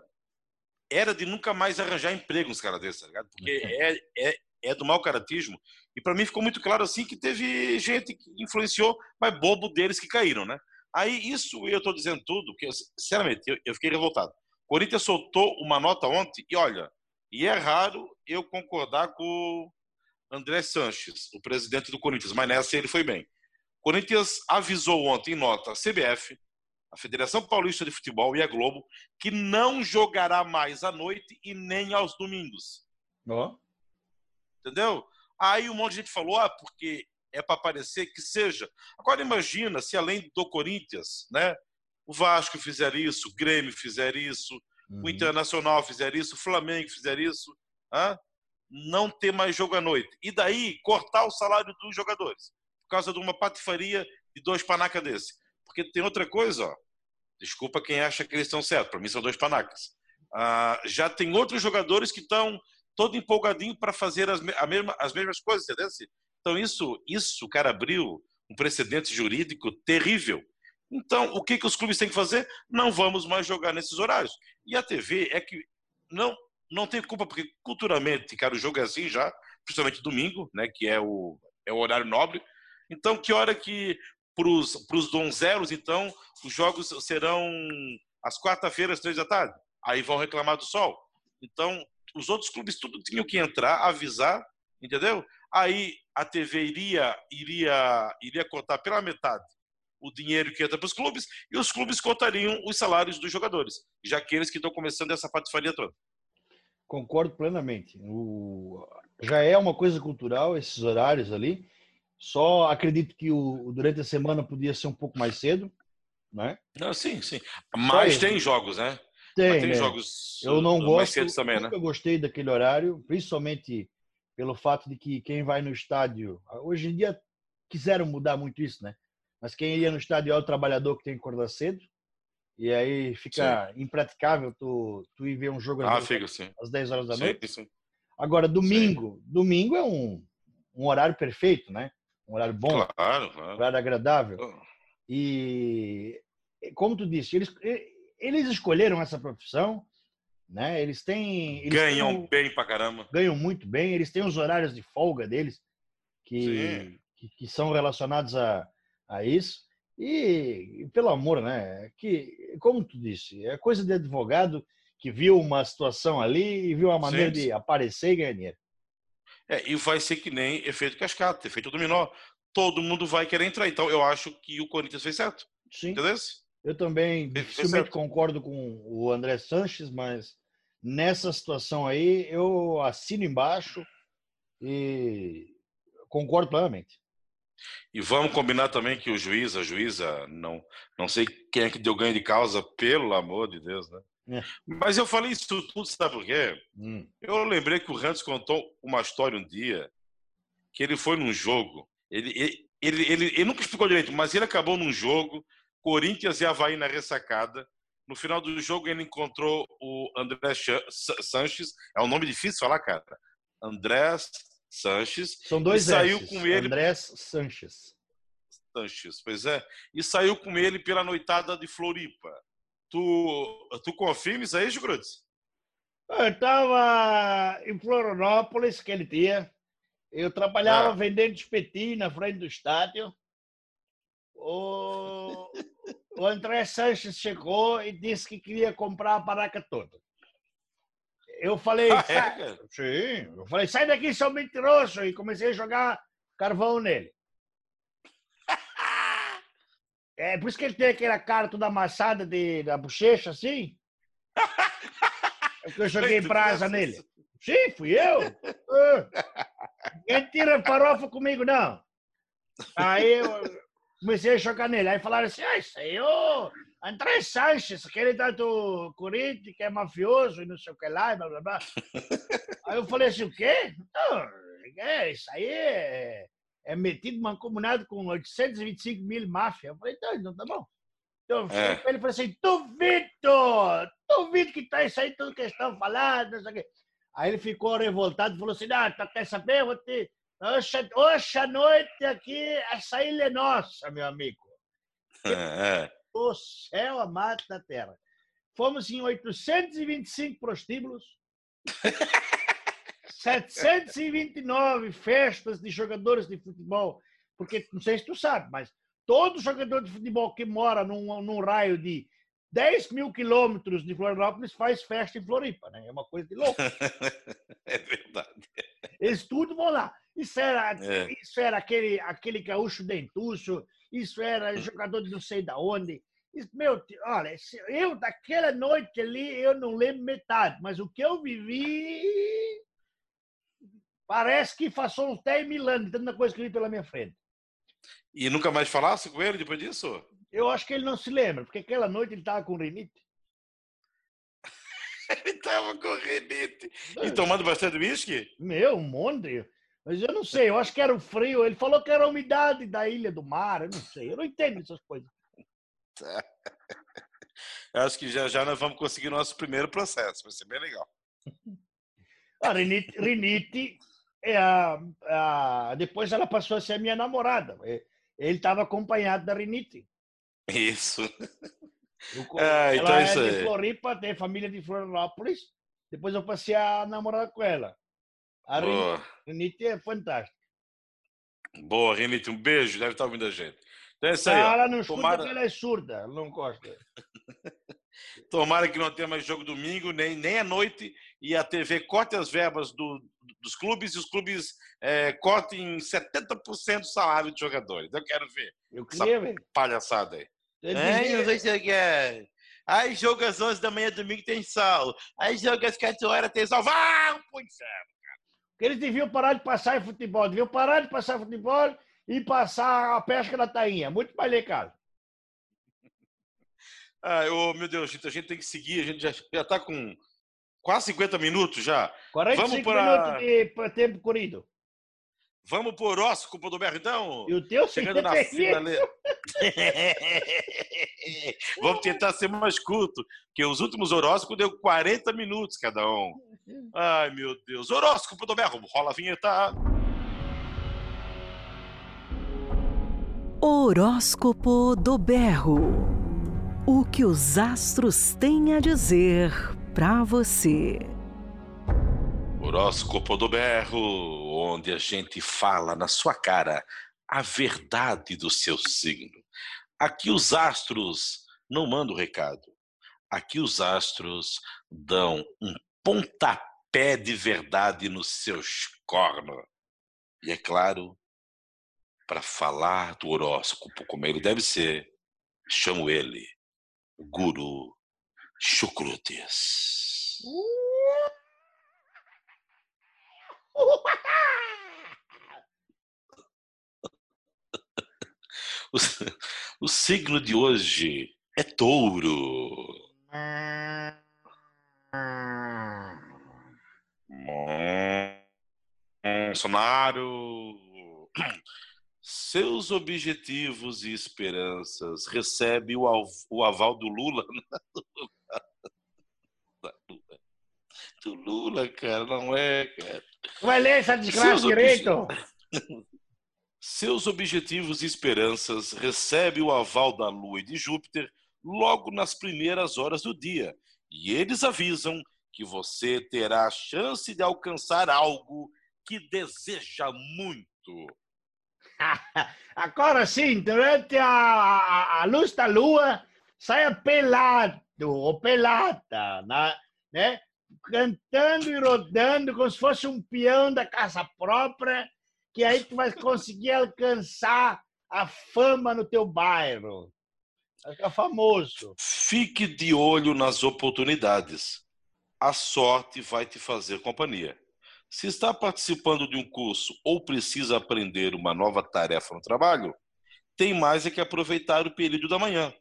era de nunca mais arranjar emprego nos caras desses, tá ligado? Porque é, é, é do mau caratismo. E para mim ficou muito claro assim que teve gente que influenciou, mas bobo deles que caíram, né? Aí, isso eu estou dizendo tudo, porque, sinceramente, eu, eu fiquei revoltado. Corinthians soltou uma nota ontem, e olha, e é raro eu concordar com André Sanches, o presidente do Corinthians, mas nessa ele foi bem. O Corinthians avisou ontem em nota a CBF, a Federação Paulista de Futebol e a Globo que não jogará mais à noite e nem aos domingos. Oh. Entendeu? Aí um monte de gente falou, ah, porque é para parecer que seja. Agora imagina se além do Corinthians, né, o Vasco fizer isso, o Grêmio fizer isso, uhum. o Internacional fizer isso, o Flamengo fizer isso, ah, não ter mais jogo à noite. E daí cortar o salário dos jogadores por causa de uma patifaria de dois panacas desse. Porque tem outra coisa, ó. Desculpa quem acha que eles estão certos, para mim são dois panacas. Ah, já tem outros jogadores que estão todo empolgadinho para fazer as, mesma, as mesmas coisas, entendeu? Então, isso, isso, cara, abriu um precedente jurídico terrível. Então, o que, que os clubes têm que fazer? Não vamos mais jogar nesses horários. E a TV é que não, não tem culpa, porque culturalmente, cara, o jogo é assim já, principalmente domingo, né, que é o, é o horário nobre. Então, que hora que para os donzelos, então, os jogos serão às quarta-feiras, três da tarde? Aí vão reclamar do sol. Então, os outros clubes tudo tinham que entrar, avisar, entendeu? Aí a TV iria, iria, iria cortar pela metade o dinheiro que entra para os clubes e os clubes cortariam os salários dos jogadores, já que eles que estão começando essa patifaria toda. Concordo plenamente. O... Já é uma coisa cultural esses horários ali. Só acredito que o durante a semana podia ser um pouco mais cedo, né? Não, sim, sim. Mas tem jogos, né? Tem, Mas tem né? jogos. Eu não gosto. Também, né? Eu gostei daquele horário, principalmente pelo fato de que quem vai no estádio, hoje em dia quiseram mudar muito isso, né? Mas quem ia no estádio é o trabalhador que tem que acordar cedo. E aí fica sim. impraticável tu, tu ir ver um jogo ah, fica, sim. às 10 horas da noite. Sim, Agora, domingo, domingo é um, um horário perfeito, né? Um horário bom, claro, claro. um horário agradável. E, como tu disse, eles, eles escolheram essa profissão né? Eles têm. Eles ganham têm, bem pra caramba. Ganham muito bem. Eles têm os horários de folga deles que, que, que, são relacionados a, a isso. E, e, pelo amor, né? Que, como tu disse, é coisa de advogado que viu uma situação ali e viu a maneira sim, sim. de aparecer e ganhar dinheiro. É, e vai ser que nem efeito cascata, efeito dominó. Todo mundo vai querer entrar. Então, eu acho que o Corinthians fez certo. Sim. Entendeu? Eu também dificilmente concordo com o André Sanches, mas nessa situação aí eu assino embaixo e concordo plenamente. E vamos combinar também que o juiz, a juíza, não, não sei quem é que deu ganho de causa, pelo amor de Deus, né? É. Mas eu falei isso tudo, sabe por quê? Hum. Eu lembrei que o Hans contou uma história um dia, que ele foi num jogo, ele, ele, ele, ele, ele nunca explicou direito, mas ele acabou num jogo Corinthians e Havaí na ressacada. No final do jogo, ele encontrou o André Sanches. É um nome difícil de falar, cara. André Sanches. São dois e saiu com ele. André Sanches. Sanches, pois é. E saiu com ele pela noitada de Floripa. Tu, tu confirma isso aí, Jugrutes? Eu estava em Florianópolis aquele dia. Eu trabalhava ah. vendendo espetinho na frente do estádio. O, o André Sanches chegou e disse que queria comprar a baraca toda. Eu falei, ah, é, sim, eu falei, sai daqui, seu mentiroso, e comecei a jogar carvão nele. É por isso que ele tem aquela cara toda amassada de, da bochecha, assim. É porque eu joguei brasa nele. Sim, fui eu. Quem tira farofa comigo, não. Aí eu comecei a jogar nele. Aí falaram assim, ah, isso aí, ô, André Sanches, aquele do Corinthians, que é mafioso e não sei o que lá, blá, blá, blá. Aí eu falei assim, o quê? Não, é, isso aí é, é metido mancomunado com 825 mil máfia. Eu falei, então, então tá bom. Então, é. ele falou assim, duvido, duvido que tá isso aí tudo que estão falando, não sei o quê. Aí ele ficou revoltado e falou assim, ah, tá, quer saber, vou te... Hoje, hoje à noite aqui, essa ilha é nossa, meu amigo. É. O céu amado da terra. Fomos em 825 prostíbulos, 729 festas de jogadores de futebol, porque não sei se tu sabe, mas todo jogador de futebol que mora num, num raio de 10 mil quilômetros de Florianópolis faz festa em Floripa, né? É uma coisa de louco. é verdade. Eles tudo vão lá. Isso era, é. isso era aquele, aquele gaúcho dentuço, isso era jogador de não sei da onde. Isso, meu, olha, eu daquela noite ali eu não lembro metade, mas o que eu vivi parece que passou uns 10 mil anos, tanta coisa que eu vi pela minha frente. E nunca mais falasse com ele depois disso? Eu acho que ele não se lembra, porque aquela noite ele estava com rinite. ele estava com rinite. E tomando bastante whisky? Meu, um monte. Mas eu não sei, eu acho que era o frio. Ele falou que era a umidade da ilha do mar. Eu não sei, eu não entendo essas coisas. Eu acho que já já nós vamos conseguir nosso primeiro processo. Vai ser bem legal. A rinite, rinite é a, a, depois ela passou a ser minha namorada. Ele estava acompanhado da rinite. Isso. Eu, ah, então ela é de Floripa, tem família de Florianópolis. Depois eu passei a namorar com ela. A Boa. Rinite é fantástica. Boa, Rinite, um beijo. Deve estar ouvindo a gente. Então é isso aí. Ela não escuta Tomara... ela é surda, ela não gosta. Tomara que não tenha mais jogo domingo, nem, nem à noite, e a TV corte as verbas do, dos clubes e os clubes é, cortem 70% do salário de jogadores. Eu quero ver. Eu queria ver. Palhaçada aí. É, não sei se é. Aí joga às 11 da manhã, domingo tem sol. Aí joga às 4 horas, tem sol. Vá, pô, inferno, cara. Eles deviam parar de passar em futebol. Deviam parar de passar futebol e passar a pesca da tainha. Muito mais legal. Ah, oh, meu Deus, gente, a gente tem que seguir. A gente já, já tá com quase 50 minutos já. 45 Vamos pra... minutos de tempo corrido. Vamos pro horóscopo do Berro, então? E o teu Chegando na fila ali. Vamos tentar ser mais curto, porque os últimos horóscopos deu 40 minutos cada um. Ai, meu Deus. Horóscopo do Berro, rola a vinheta. Horóscopo do Berro. O que os astros têm a dizer para você. Horóscopo do Berro, onde a gente fala na sua cara a verdade do seu signo. Aqui os astros não mandam recado. Aqui os astros dão um pontapé de verdade nos seus cornos. E é claro, para falar do horóscopo como ele deve ser, chamo ele, Guru Chucrutes. O, signo de hoje é touro. Bolsonaro. Seus objetivos e esperanças recebe o, o aval do Lula. Do Lula, cara, não é, cara. Vai ler essa desgraça direito. Seus objetivos e esperanças recebem o aval da Lua e de Júpiter logo nas primeiras horas do dia. E eles avisam que você terá a chance de alcançar algo que deseja muito? Agora sim, durante a, a, luz da lua, saia pelado ou pelada, né? cantando e rodando como se fosse um peão da casa própria, que aí tu vai conseguir alcançar a fama no teu bairro. Vai ficar famoso. Fique de olho nas oportunidades. A sorte vai te fazer companhia. Se está participando de um curso ou precisa aprender uma nova tarefa no trabalho, tem mais é que aproveitar o período da manhã,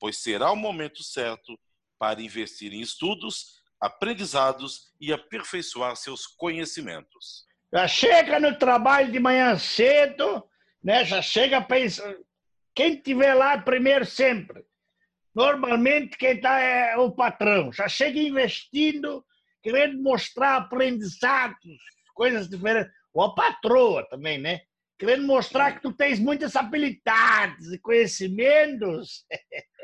pois será o momento certo para investir em estudos, aprendizados e aperfeiçoar seus conhecimentos. Já chega no trabalho de manhã cedo, né? Já chega pensando. Quem tiver lá primeiro sempre. Normalmente quem está é o patrão. Já chega investindo, querendo mostrar aprendizados, coisas diferentes. Ou a patroa também, né? Querendo mostrar que tu tens muitas habilidades e conhecimentos.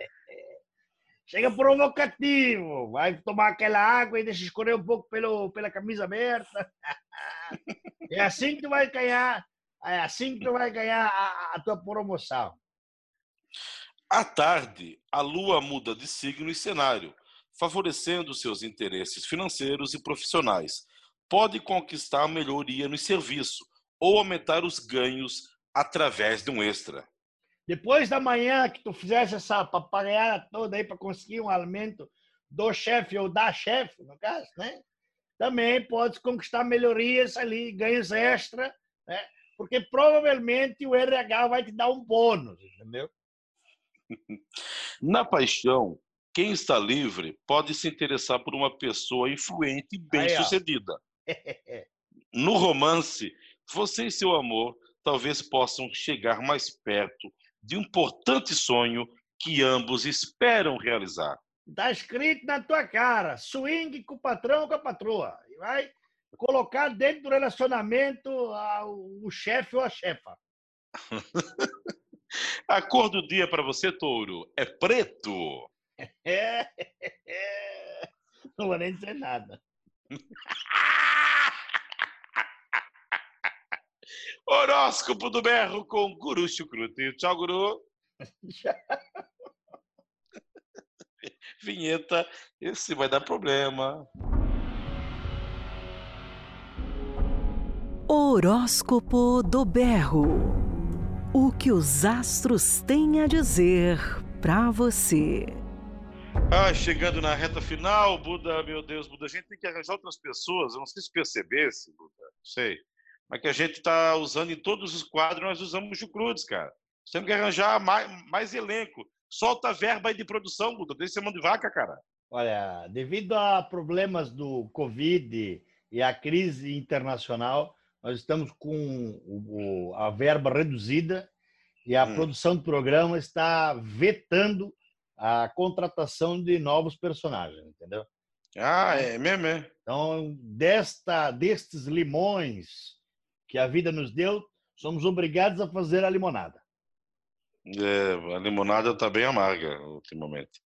chega provocativo, vai tomar aquela água e deixa escorrer um pouco pelo, pela camisa aberta. É assim que tu vai ganhar, é assim que tu vai ganhar a, a tua promoção. À tarde, a lua muda de signo e cenário, favorecendo seus interesses financeiros e profissionais. Pode conquistar melhoria no serviço ou aumentar os ganhos através de um extra. Depois da manhã que tu fizesse essa papagaiada toda aí para conseguir um alimento do chefe ou da chefe, no caso, né? Também pode conquistar melhorias ali, ganhos extra, né? Porque provavelmente o RH vai te dar um bônus, entendeu? Na paixão, quem está livre pode se interessar por uma pessoa influente e bem-sucedida. No romance, você e seu amor talvez possam chegar mais perto de um importante sonho que ambos esperam realizar. Está escrito na tua cara, swing com o patrão ou com a patroa. E vai colocar dentro do relacionamento o chefe ou a chefa. a cor do dia para você, touro, é preto. É. Não vou nem dizer nada. Horóscopo do berro com Guru Chucrute. Tchau, Guru. Vinheta, esse vai dar problema. Horóscopo do berro. O que os astros têm a dizer para você. Ah, chegando na reta final, Buda, meu Deus, Buda, a gente tem que arranjar outras pessoas. Eu não sei se percebesse, Buda, não sei mas que a gente está usando em todos os quadros, nós usamos Jucrudes, cara. Temos que arranjar mais, mais elenco. Solta a verba aí de produção, Buda. Deixa mão de vaca, cara. Olha, devido a problemas do Covid e a crise internacional, nós estamos com o, a verba reduzida e a hum. produção do programa está vetando a contratação de novos personagens, entendeu? Ah, é mesmo, é? Então, desta, destes limões que a vida nos deu, somos obrigados a fazer a limonada. É, a limonada está bem amarga ultimamente.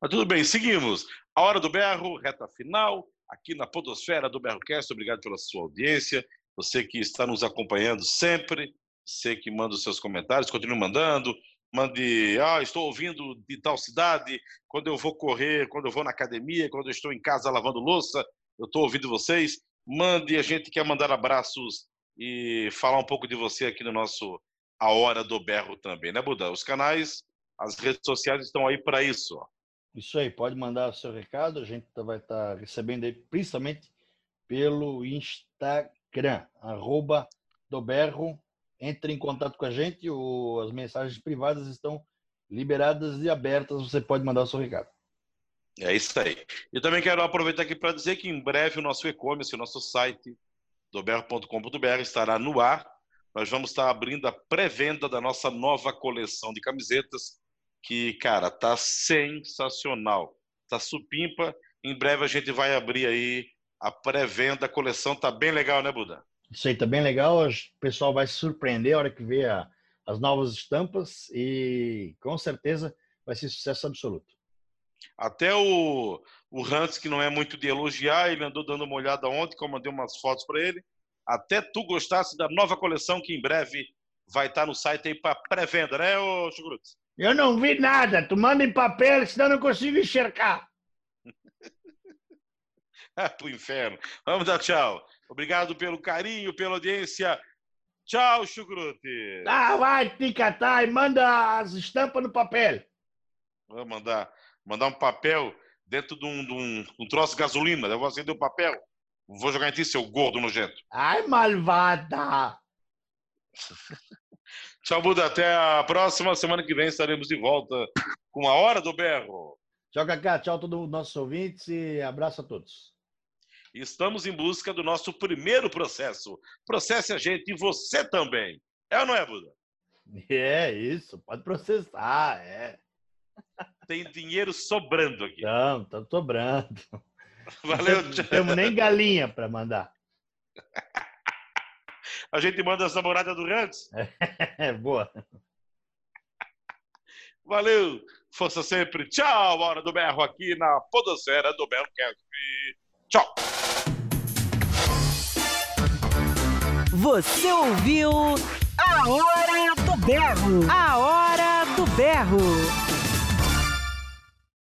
Mas tudo bem, seguimos. A hora do berro, reta final, aqui na Podosfera do Berrocast. Obrigado pela sua audiência. Você que está nos acompanhando sempre, você que manda os seus comentários, continue mandando. Mande, ah, estou ouvindo de tal cidade, quando eu vou correr, quando eu vou na academia, quando eu estou em casa lavando louça, eu estou ouvindo vocês. Mande, a gente quer mandar abraços e falar um pouco de você aqui no nosso A Hora do Berro também, né, Buda? Os canais, as redes sociais estão aí para isso. Ó. Isso aí, pode mandar o seu recado, a gente vai estar tá recebendo aí, principalmente pelo Instagram, arroba do Berro. Entre em contato com a gente, o, as mensagens privadas estão liberadas e abertas, você pode mandar o seu recado. É isso aí. Eu também quero aproveitar aqui para dizer que em breve o nosso e-commerce, o nosso site, doberro.com.br estará no ar. Nós vamos estar abrindo a pré-venda da nossa nova coleção de camisetas, que, cara, tá sensacional. Tá supimpa. Em breve a gente vai abrir aí a pré-venda. A coleção tá bem legal, né, Buda? Isso aí tá bem legal. O pessoal vai se surpreender a hora que vê a, as novas estampas e com certeza vai ser sucesso absoluto. Até o, o Hans, que não é muito de elogiar, ele andou dando uma olhada ontem, que eu mandei umas fotos para ele. Até tu gostasse da nova coleção que em breve vai estar no site aí para pré-venda, né, ô Chucrutes? Eu não vi nada. Tu manda em papel, senão eu não consigo enxergar. ah, pro inferno. Vamos dar tchau. Obrigado pelo carinho, pela audiência. Tchau, Chucrute. Ah, vai te catar e manda as estampas no papel. Vou mandar, mandar um papel dentro de um, de um, um troço de gasolina. Eu vou acender o papel. Vou jogar em ti, seu gordo nojento. Ai, malvada! Tchau, Buda. Até a próxima. Semana que vem estaremos de volta com a Hora do Berro. Tchau, Cacá. Tchau a todos os nossos ouvintes e abraço a todos. Estamos em busca do nosso primeiro processo. Processe a gente e você também. É ou não é, Buda? É isso. Pode processar, é. Tem dinheiro sobrando aqui. Não, tá sobrando. Valeu. Não temos nem galinha para mandar. A gente manda as namoradas do Rantes. É, boa. Valeu. Força sempre. Tchau. Hora do Berro aqui na Podosfera do Berro Cast. Tchau. Você ouviu A Hora do Berro. A Hora do Berro.